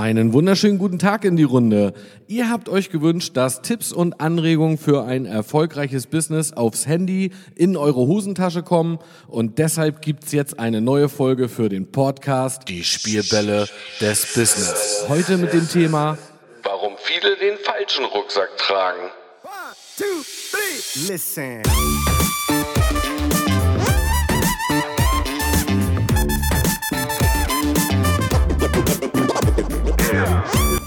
Einen wunderschönen guten Tag in die Runde. Ihr habt euch gewünscht, dass Tipps und Anregungen für ein erfolgreiches Business aufs Handy in eure Hosentasche kommen und deshalb gibt's jetzt eine neue Folge für den Podcast Die Spielbälle des Business. Heute mit dem Thema Warum viele den falschen Rucksack tragen. One, two, three. Listen.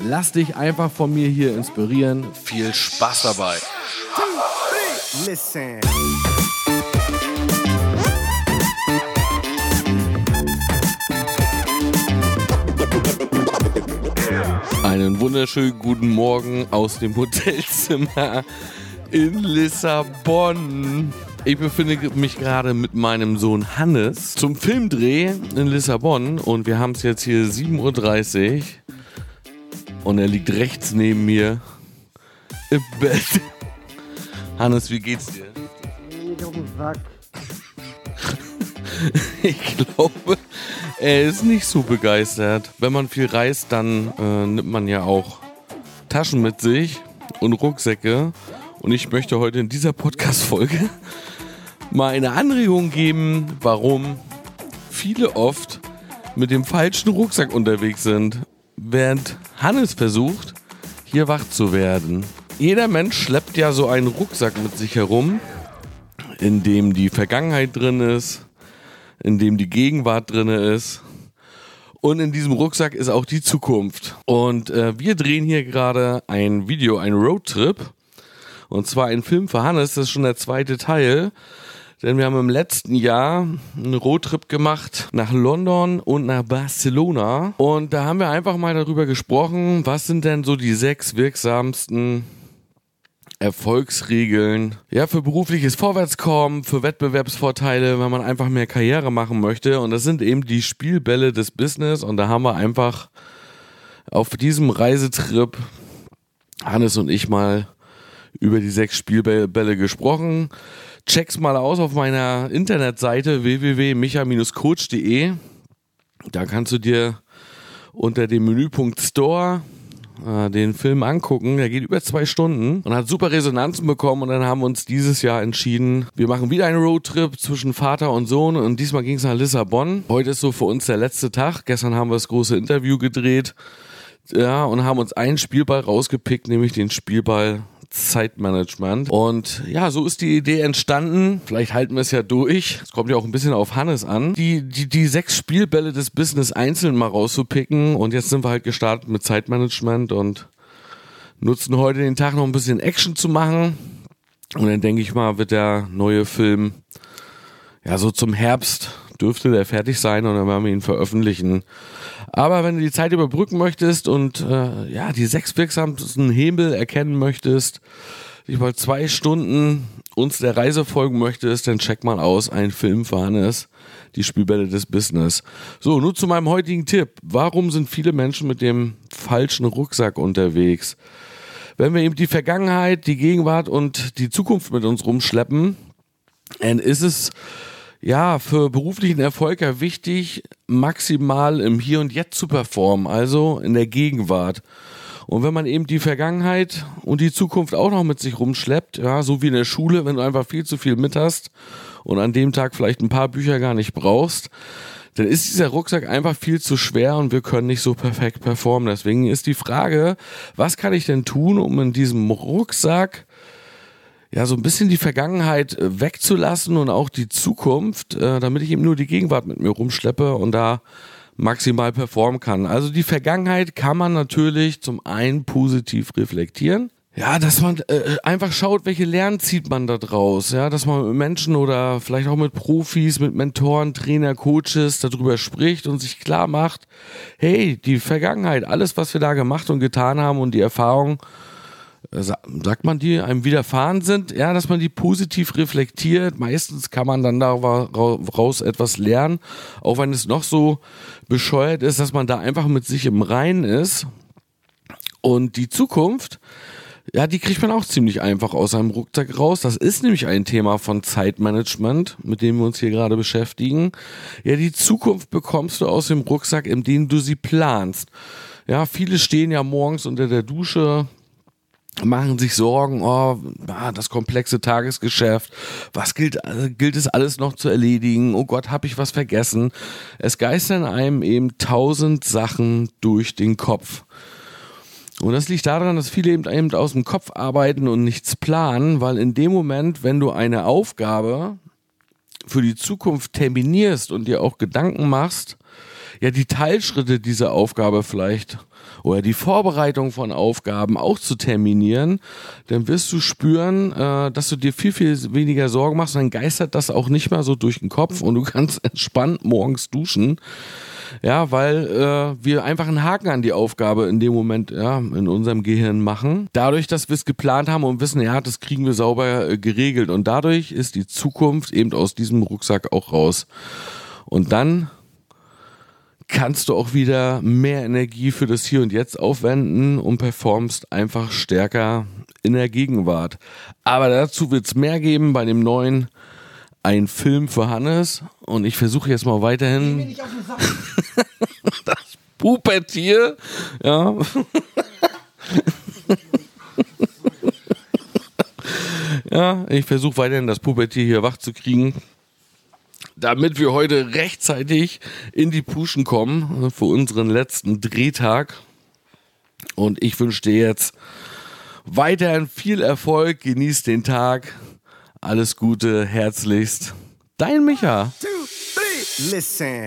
Lass dich einfach von mir hier inspirieren. Viel Spaß dabei. Listen. Einen wunderschönen guten Morgen aus dem Hotelzimmer in Lissabon. Ich befinde mich gerade mit meinem Sohn Hannes zum Filmdreh in Lissabon und wir haben es jetzt hier 7.30 Uhr und er liegt rechts neben mir im Bett. Hannes, wie geht's dir? Ich glaube, er ist nicht so begeistert. Wenn man viel reist, dann äh, nimmt man ja auch Taschen mit sich und Rucksäcke. Und ich möchte heute in dieser Podcast-Folge mal eine Anregung geben, warum viele oft mit dem falschen Rucksack unterwegs sind, während Hannes versucht, hier wach zu werden. Jeder Mensch schleppt ja so einen Rucksack mit sich herum, in dem die Vergangenheit drin ist, in dem die Gegenwart drin ist. Und in diesem Rucksack ist auch die Zukunft. Und äh, wir drehen hier gerade ein Video, ein Roadtrip. Und zwar ein Film für Hannes, das ist schon der zweite Teil. Denn wir haben im letzten Jahr einen Roadtrip gemacht nach London und nach Barcelona. Und da haben wir einfach mal darüber gesprochen, was sind denn so die sechs wirksamsten Erfolgsregeln, ja, für berufliches Vorwärtskommen, für Wettbewerbsvorteile, wenn man einfach mehr Karriere machen möchte. Und das sind eben die Spielbälle des Business. Und da haben wir einfach auf diesem Reisetrip Hannes und ich mal über die sechs Spielbälle gesprochen. Check's mal aus auf meiner Internetseite www.micha-coach.de. Da kannst du dir unter dem Menüpunkt Store äh, den Film angucken. Der geht über zwei Stunden und hat super Resonanzen bekommen. Und dann haben wir uns dieses Jahr entschieden, wir machen wieder einen Roadtrip zwischen Vater und Sohn. Und diesmal ging es nach Lissabon. Heute ist so für uns der letzte Tag. Gestern haben wir das große Interview gedreht. Ja, und haben uns einen Spielball rausgepickt, nämlich den Spielball Zeitmanagement. Und ja, so ist die Idee entstanden. Vielleicht halten wir es ja durch. Es kommt ja auch ein bisschen auf Hannes an. Die, die, die sechs Spielbälle des Business einzeln mal rauszupicken. Und jetzt sind wir halt gestartet mit Zeitmanagement und nutzen heute den Tag noch ein bisschen Action zu machen. Und dann denke ich mal, wird der neue Film ja so zum Herbst dürfte der fertig sein und dann werden wir ihn veröffentlichen. Aber wenn du die Zeit überbrücken möchtest und äh, ja die sechs wirksamsten Hebel erkennen möchtest, dich mal zwei Stunden uns der Reise folgen möchtest, dann check mal aus, ein Film für Hannes, die Spielbälle des Business. So, nun zu meinem heutigen Tipp. Warum sind viele Menschen mit dem falschen Rucksack unterwegs? Wenn wir eben die Vergangenheit, die Gegenwart und die Zukunft mit uns rumschleppen, dann ist es ja, für beruflichen Erfolg ja wichtig, maximal im Hier und Jetzt zu performen, also in der Gegenwart. Und wenn man eben die Vergangenheit und die Zukunft auch noch mit sich rumschleppt, ja, so wie in der Schule, wenn du einfach viel zu viel mit hast und an dem Tag vielleicht ein paar Bücher gar nicht brauchst, dann ist dieser Rucksack einfach viel zu schwer und wir können nicht so perfekt performen. Deswegen ist die Frage, was kann ich denn tun, um in diesem Rucksack ja, so ein bisschen die Vergangenheit äh, wegzulassen und auch die Zukunft, äh, damit ich eben nur die Gegenwart mit mir rumschleppe und da maximal performen kann. Also die Vergangenheit kann man natürlich zum einen positiv reflektieren. Ja, dass man äh, einfach schaut, welche Lernen zieht man da draus. Ja, dass man mit Menschen oder vielleicht auch mit Profis, mit Mentoren, Trainer, Coaches darüber spricht und sich klar macht, hey, die Vergangenheit, alles, was wir da gemacht und getan haben und die Erfahrung, äh, sagt man die, einem widerfahren sind, ja, dass man die positiv reflektiert. Meistens kann man dann daraus etwas lernen, auch wenn es noch so bescheuert ist, dass man da einfach mit sich im Reinen ist. Und die Zukunft, ja, die kriegt man auch ziemlich einfach aus seinem Rucksack raus. Das ist nämlich ein Thema von Zeitmanagement, mit dem wir uns hier gerade beschäftigen. Ja, die Zukunft bekommst du aus dem Rucksack, indem du sie planst. Ja, viele stehen ja morgens unter der Dusche, machen sich Sorgen, oh, das komplexe Tagesgeschäft, was gilt, gilt es alles noch zu erledigen, oh Gott, habe ich was vergessen. Es geistern einem eben tausend Sachen durch den Kopf. Und das liegt daran, dass viele eben aus dem Kopf arbeiten und nichts planen, weil in dem Moment, wenn du eine Aufgabe für die Zukunft terminierst und dir auch Gedanken machst, ja, die Teilschritte dieser Aufgabe vielleicht oder die Vorbereitung von Aufgaben auch zu terminieren, dann wirst du spüren, äh, dass du dir viel, viel weniger Sorgen machst dann geistert das auch nicht mehr so durch den Kopf und du kannst entspannt morgens duschen. Ja, weil äh, wir einfach einen Haken an die Aufgabe in dem Moment ja, in unserem Gehirn machen. Dadurch, dass wir es geplant haben und wissen, ja, das kriegen wir sauber äh, geregelt. Und dadurch ist die Zukunft eben aus diesem Rucksack auch raus. Und dann kannst du auch wieder mehr Energie für das Hier und Jetzt aufwenden und performst einfach stärker in der Gegenwart. Aber dazu wird es mehr geben bei dem neuen Ein Film für Hannes und ich versuche jetzt mal weiterhin das Pubertier, ja. ja, ich versuche weiterhin das Pubertier hier wach zu kriegen damit wir heute rechtzeitig in die Puschen kommen äh, für unseren letzten Drehtag. Und ich wünsche dir jetzt weiterhin viel Erfolg, genieß den Tag. Alles Gute, herzlichst. Dein Micha. One, two, three. Listen.